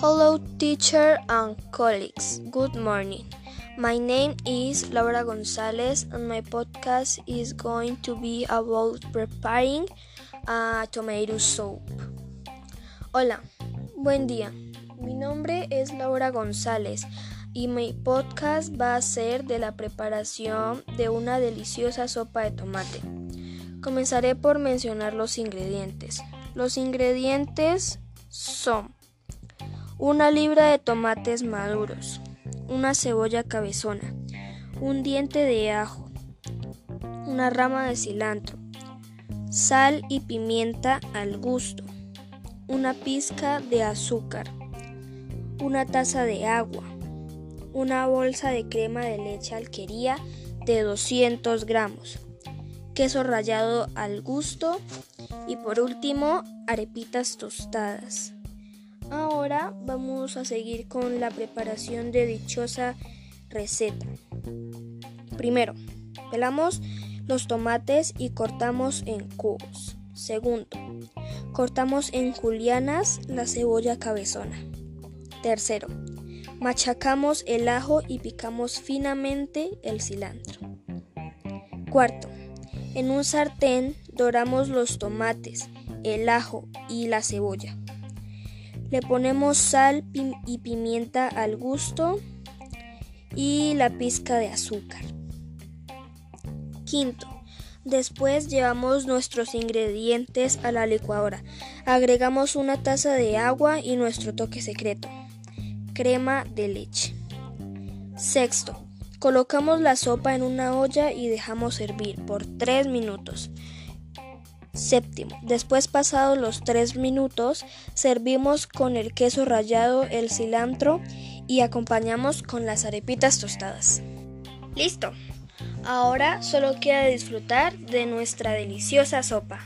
Hello, teacher and colleagues. Good morning. My name is Laura Gonzalez, and my podcast is going to be about preparing a tomato soup. Hola, buen día. Mi nombre es Laura González y mi podcast va a ser de la preparación de una deliciosa sopa de tomate. Comenzaré por mencionar los ingredientes. Los ingredientes son una libra de tomates maduros, una cebolla cabezona, un diente de ajo, una rama de cilantro, sal y pimienta al gusto, una pizca de azúcar, una taza de agua, una bolsa de crema de leche alquería de 200 gramos, queso rallado al gusto y por último arepitas tostadas. Ahora vamos a seguir con la preparación de dichosa receta. Primero, pelamos los tomates y cortamos en cubos. Segundo, cortamos en julianas la cebolla cabezona. Tercero, machacamos el ajo y picamos finamente el cilantro. Cuarto, en un sartén doramos los tomates, el ajo y la cebolla. Le ponemos sal y pimienta al gusto y la pizca de azúcar. Quinto, después llevamos nuestros ingredientes a la licuadora. Agregamos una taza de agua y nuestro toque secreto, crema de leche. Sexto, colocamos la sopa en una olla y dejamos hervir por 3 minutos. Séptimo, después pasados los 3 minutos, servimos con el queso rallado, el cilantro y acompañamos con las arepitas tostadas. Listo. Ahora solo queda disfrutar de nuestra deliciosa sopa.